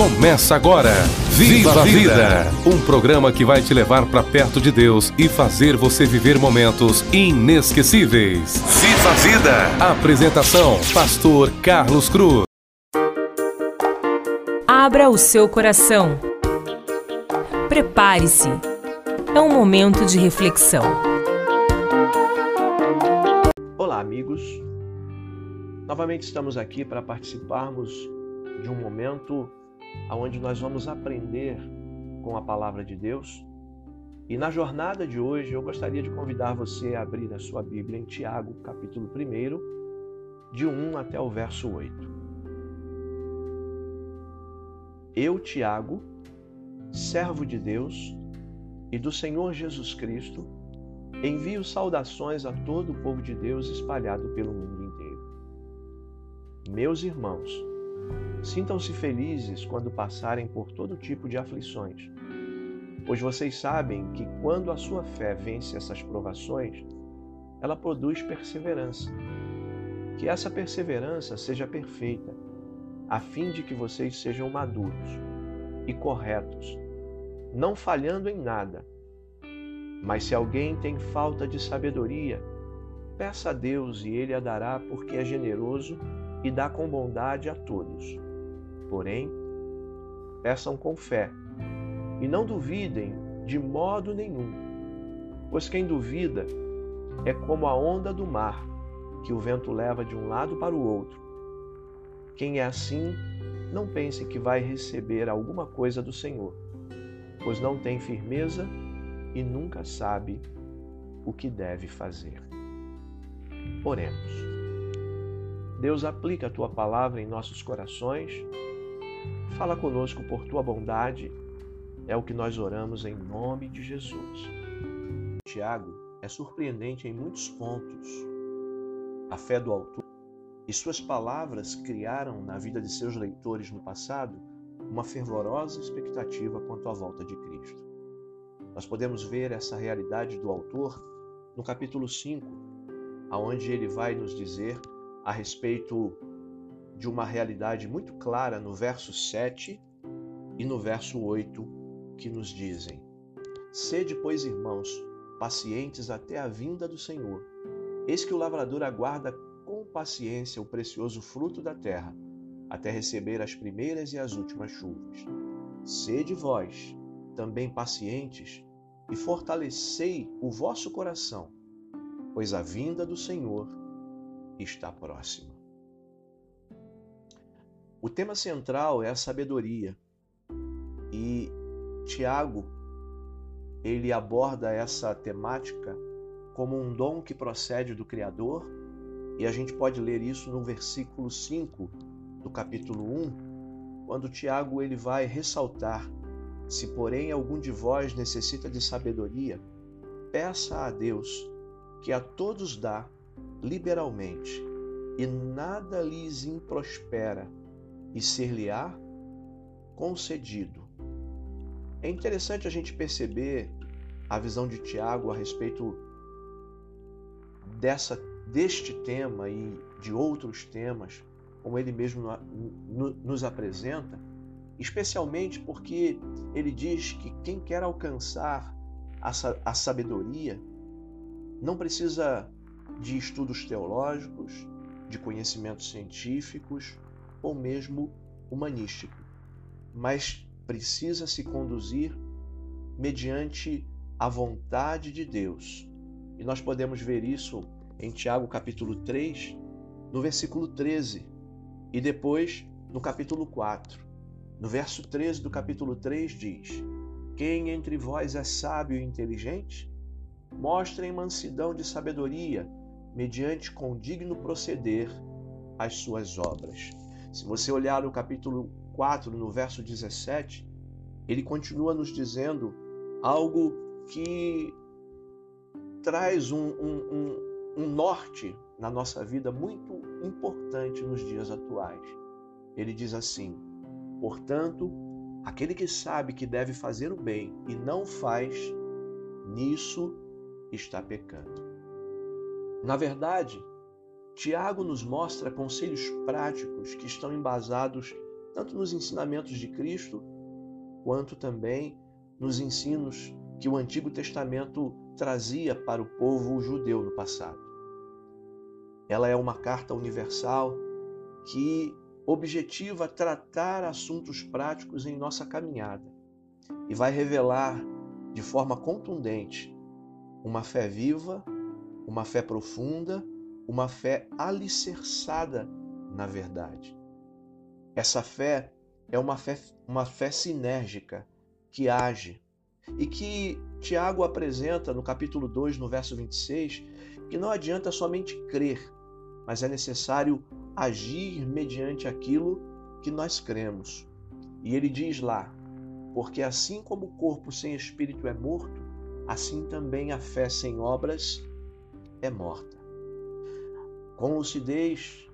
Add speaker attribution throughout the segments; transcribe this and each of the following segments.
Speaker 1: Começa agora. Viva a Vida! Um programa que vai te levar para perto de Deus e fazer você viver momentos inesquecíveis. Viva a Vida! Apresentação: Pastor Carlos Cruz.
Speaker 2: Abra o seu coração. Prepare-se. É um momento de reflexão.
Speaker 3: Olá, amigos. Novamente estamos aqui para participarmos de um momento onde nós vamos aprender com a palavra de Deus. E na jornada de hoje eu gostaria de convidar você a abrir a sua Bíblia em Tiago, capítulo 1, de 1 até o verso 8. Eu, Tiago, servo de Deus e do Senhor Jesus Cristo, envio saudações a todo o povo de Deus espalhado pelo mundo inteiro. Meus irmãos, Sintam-se felizes quando passarem por todo tipo de aflições, pois vocês sabem que quando a sua fé vence essas provações, ela produz perseverança. Que essa perseverança seja perfeita, a fim de que vocês sejam maduros e corretos, não falhando em nada. Mas se alguém tem falta de sabedoria, peça a Deus e ele a dará, porque é generoso e dá com bondade a todos. Porém, peçam com fé e não duvidem de modo nenhum, pois quem duvida é como a onda do mar que o vento leva de um lado para o outro. Quem é assim, não pense que vai receber alguma coisa do Senhor, pois não tem firmeza e nunca sabe o que deve fazer. Oremos. Deus aplica a tua palavra em nossos corações Fala conosco por tua bondade, é o que nós oramos em nome de Jesus. Tiago é surpreendente em muitos pontos. A fé do autor e suas palavras criaram na vida de seus leitores no passado uma fervorosa expectativa quanto à volta de Cristo. Nós podemos ver essa realidade do autor no capítulo 5, aonde ele vai nos dizer a respeito de uma realidade muito clara no verso 7 e no verso 8, que nos dizem: Sede, pois, irmãos, pacientes até a vinda do Senhor. Eis que o lavrador aguarda com paciência o precioso fruto da terra, até receber as primeiras e as últimas chuvas. Sede vós também pacientes e fortalecei o vosso coração, pois a vinda do Senhor está próxima. O tema central é a sabedoria. E Tiago, ele aborda essa temática como um dom que procede do Criador, e a gente pode ler isso no versículo 5 do capítulo 1, quando Tiago ele vai ressaltar: Se porém algum de vós necessita de sabedoria, peça a Deus, que a todos dá liberalmente, e nada lhes improspera e ser-lhe-á concedido. É interessante a gente perceber a visão de Tiago a respeito dessa deste tema e de outros temas, como ele mesmo nos apresenta, especialmente porque ele diz que quem quer alcançar a sabedoria não precisa de estudos teológicos, de conhecimentos científicos, ou mesmo humanístico, mas precisa se conduzir mediante a vontade de Deus. E nós podemos ver isso em Tiago capítulo 3, no versículo 13, e depois no capítulo 4. No verso 13 do capítulo 3 diz: Quem entre vós é sábio e inteligente? Mostrem mansidão de sabedoria, mediante condigno proceder as suas obras. Se você olhar o capítulo 4, no verso 17, ele continua nos dizendo algo que traz um, um, um, um norte na nossa vida muito importante nos dias atuais. Ele diz assim: portanto, aquele que sabe que deve fazer o bem e não faz, nisso está pecando. Na verdade, Tiago nos mostra conselhos práticos que estão embasados tanto nos ensinamentos de Cristo, quanto também nos ensinos que o Antigo Testamento trazia para o povo judeu no passado. Ela é uma carta universal que objetiva tratar assuntos práticos em nossa caminhada e vai revelar de forma contundente uma fé viva, uma fé profunda, uma fé alicerçada na verdade. Essa fé é uma fé, uma fé sinérgica que age e que Tiago apresenta no capítulo 2, no verso 26, que não adianta somente crer, mas é necessário agir mediante aquilo que nós cremos. E ele diz lá: porque assim como o corpo sem espírito é morto, assim também a fé sem obras é morta. Com lucidez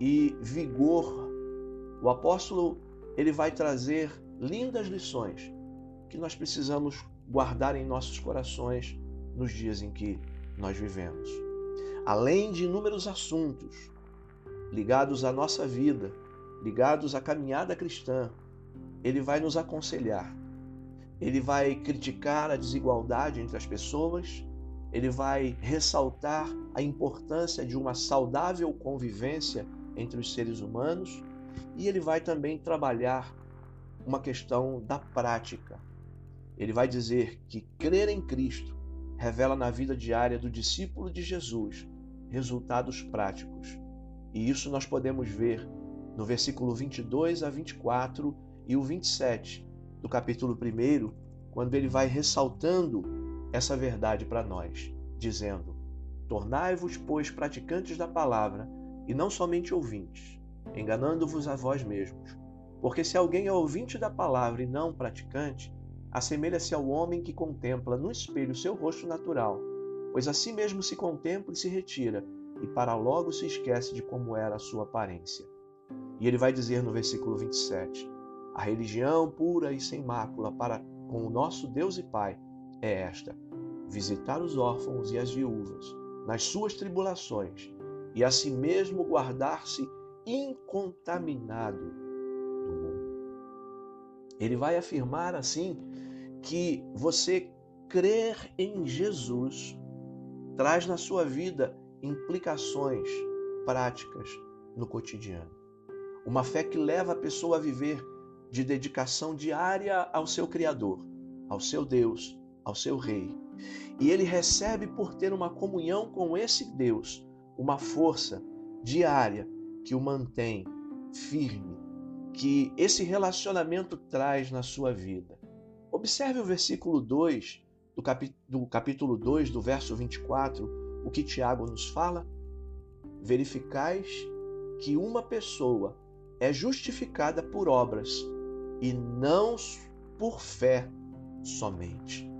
Speaker 3: e vigor, o apóstolo ele vai trazer lindas lições que nós precisamos guardar em nossos corações nos dias em que nós vivemos. Além de inúmeros assuntos ligados à nossa vida, ligados à caminhada cristã, ele vai nos aconselhar. Ele vai criticar a desigualdade entre as pessoas, ele vai ressaltar a importância de uma saudável convivência entre os seres humanos e ele vai também trabalhar uma questão da prática. Ele vai dizer que crer em Cristo revela na vida diária do discípulo de Jesus resultados práticos. E isso nós podemos ver no versículo 22 a 24 e o 27 do capítulo 1, quando ele vai ressaltando essa verdade para nós, dizendo: Tornai-vos, pois, praticantes da palavra e não somente ouvintes, enganando-vos a vós mesmos. Porque se alguém é ouvinte da palavra e não praticante, assemelha-se ao homem que contempla no espelho seu rosto natural, pois a si mesmo se contempla e se retira, e para logo se esquece de como era a sua aparência. E ele vai dizer no versículo 27: A religião pura e sem mácula para com o nosso Deus e Pai é esta: visitar os órfãos e as viúvas nas suas tribulações e a si mesmo guardar-se incontaminado do mundo. Ele vai afirmar assim que você crer em Jesus traz na sua vida implicações práticas no cotidiano. Uma fé que leva a pessoa a viver de dedicação diária ao seu Criador, ao seu Deus, ao seu Rei. E ele recebe por ter uma comunhão com esse Deus uma força diária que o mantém firme, que esse relacionamento traz na sua vida. Observe o versículo 2 do, capi do capítulo 2, do verso 24, o que Tiago nos fala. Verificais que uma pessoa é justificada por obras e não por fé somente.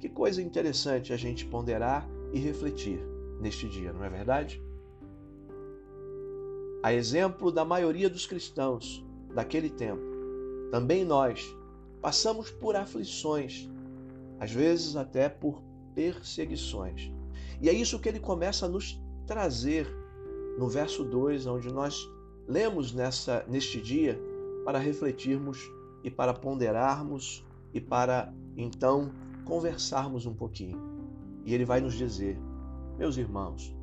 Speaker 3: Que coisa interessante a gente ponderar e refletir neste dia, não é verdade? A exemplo da maioria dos cristãos daquele tempo, também nós passamos por aflições, às vezes até por perseguições. E é isso que ele começa a nos trazer no verso 2, onde nós lemos nessa neste dia para refletirmos e para ponderarmos e para então conversarmos um pouquinho. E ele vai nos dizer: meus irmãos,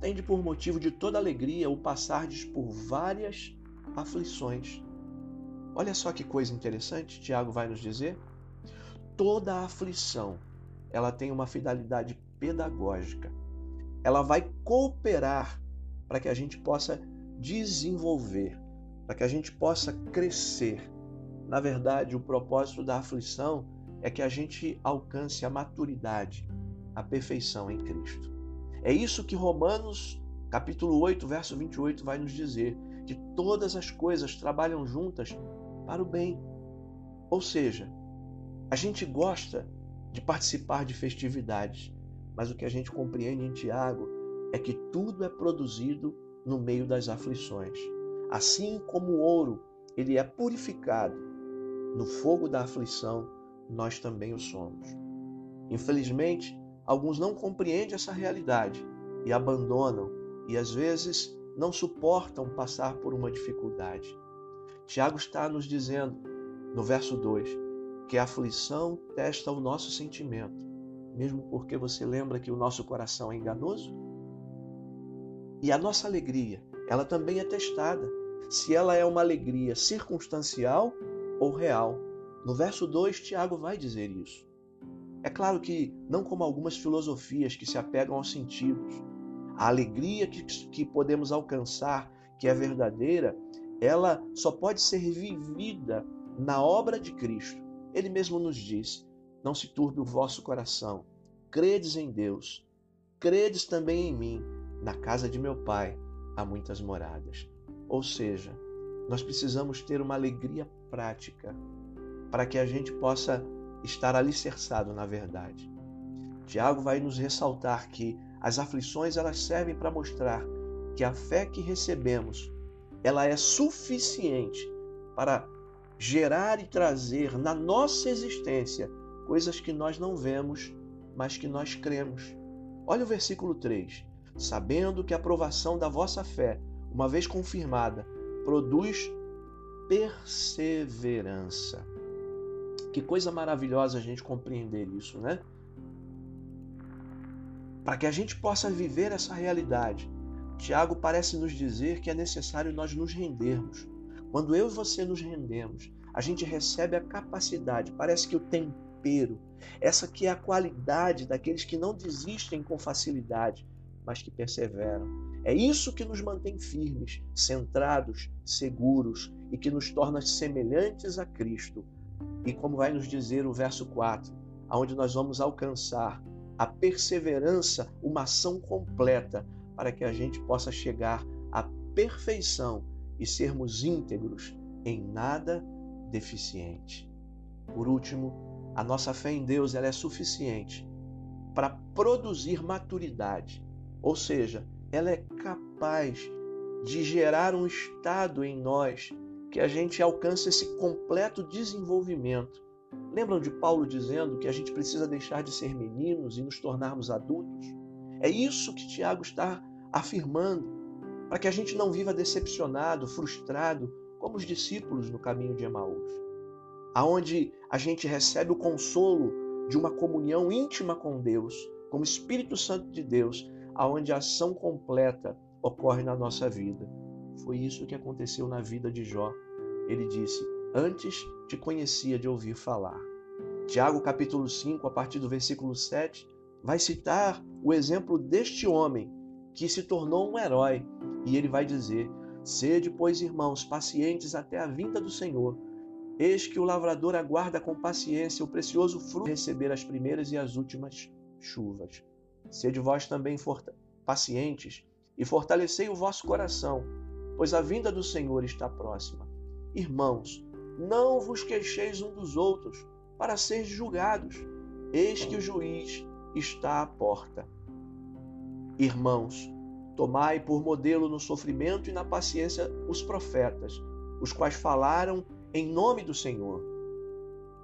Speaker 3: tende por motivo de toda alegria o passardes por várias aflições. Olha só que coisa interessante, Tiago vai nos dizer. Toda aflição, ela tem uma finalidade pedagógica. Ela vai cooperar para que a gente possa desenvolver, para que a gente possa crescer. Na verdade, o propósito da aflição é que a gente alcance a maturidade, a perfeição em Cristo. É isso que Romanos, capítulo 8, verso 28 vai nos dizer, que todas as coisas trabalham juntas para o bem. Ou seja, a gente gosta de participar de festividades, mas o que a gente compreende em Tiago é que tudo é produzido no meio das aflições. Assim como o ouro, ele é purificado no fogo da aflição, nós também o somos. Infelizmente, Alguns não compreendem essa realidade e abandonam e às vezes não suportam passar por uma dificuldade. Tiago está nos dizendo, no verso 2, que a aflição testa o nosso sentimento, mesmo porque você lembra que o nosso coração é enganoso? E a nossa alegria, ela também é testada, se ela é uma alegria circunstancial ou real. No verso 2, Tiago vai dizer isso. É claro que não como algumas filosofias que se apegam aos sentidos. A alegria que, que podemos alcançar, que é verdadeira, ela só pode ser vivida na obra de Cristo. Ele mesmo nos disse: Não se turbe o vosso coração, credes em Deus, credes também em mim. Na casa de meu pai há muitas moradas. Ou seja, nós precisamos ter uma alegria prática para que a gente possa estar alicerçado na verdade. Tiago vai nos ressaltar que as aflições elas servem para mostrar que a fé que recebemos ela é suficiente para gerar e trazer na nossa existência coisas que nós não vemos, mas que nós cremos. Olha o versículo 3. Sabendo que a aprovação da vossa fé, uma vez confirmada, produz perseverança. Que coisa maravilhosa a gente compreender isso, né? Para que a gente possa viver essa realidade, Tiago parece nos dizer que é necessário nós nos rendermos. Quando eu e você nos rendemos, a gente recebe a capacidade, parece que o tempero, essa que é a qualidade daqueles que não desistem com facilidade, mas que perseveram. É isso que nos mantém firmes, centrados, seguros e que nos torna semelhantes a Cristo, e como vai nos dizer o verso 4, aonde nós vamos alcançar a perseverança, uma ação completa, para que a gente possa chegar à perfeição e sermos íntegros, em nada deficiente. Por último, a nossa fé em Deus ela é suficiente para produzir maturidade, ou seja, ela é capaz de gerar um estado em nós que a gente alcance esse completo desenvolvimento. Lembram de Paulo dizendo que a gente precisa deixar de ser meninos e nos tornarmos adultos? É isso que Tiago está afirmando, para que a gente não viva decepcionado, frustrado, como os discípulos no caminho de Emaús, aonde a gente recebe o consolo de uma comunhão íntima com Deus, como Espírito Santo de Deus, aonde a ação completa ocorre na nossa vida. Foi isso que aconteceu na vida de Jó. Ele disse: Antes te conhecia de ouvir falar. Tiago, capítulo 5, a partir do versículo 7, vai citar o exemplo deste homem que se tornou um herói. E ele vai dizer: Sede, pois, irmãos, pacientes até a vinda do Senhor. Eis que o lavrador aguarda com paciência o precioso fruto de receber as primeiras e as últimas chuvas. Sede vós também pacientes e fortalecei o vosso coração, pois a vinda do Senhor está próxima. Irmãos, não vos queixeis um dos outros, para seres julgados. Eis que o juiz está à porta. Irmãos, tomai por modelo no sofrimento e na paciência os profetas, os quais falaram em nome do Senhor.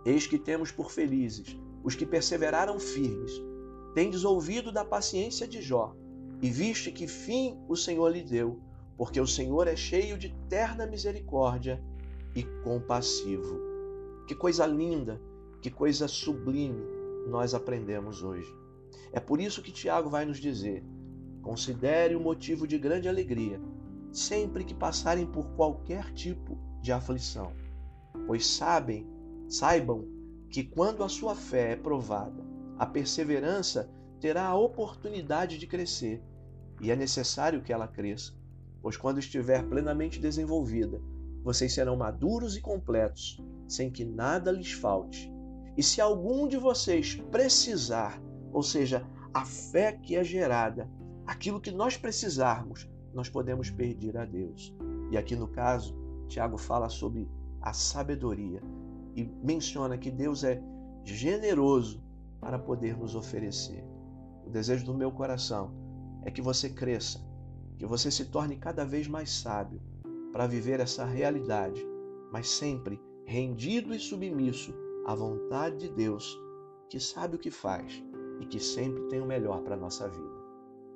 Speaker 3: Eis que temos por felizes os que perseveraram firmes. Tendes ouvido da paciência de Jó, e viste que fim o Senhor lhe deu, porque o Senhor é cheio de terna misericórdia e compassivo. Que coisa linda, que coisa sublime nós aprendemos hoje. É por isso que Tiago vai nos dizer: considere o motivo de grande alegria sempre que passarem por qualquer tipo de aflição, pois sabem, saibam que quando a sua fé é provada, a perseverança terá a oportunidade de crescer, e é necessário que ela cresça, pois quando estiver plenamente desenvolvida, vocês serão maduros e completos, sem que nada lhes falte. E se algum de vocês precisar, ou seja, a fé que é gerada, aquilo que nós precisarmos, nós podemos pedir a Deus. E aqui no caso, Tiago fala sobre a sabedoria e menciona que Deus é generoso para poder nos oferecer. O desejo do meu coração é que você cresça, que você se torne cada vez mais sábio para viver essa realidade, mas sempre rendido e submisso à vontade de Deus, que sabe o que faz e que sempre tem o melhor para a nossa vida.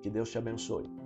Speaker 3: Que Deus te abençoe.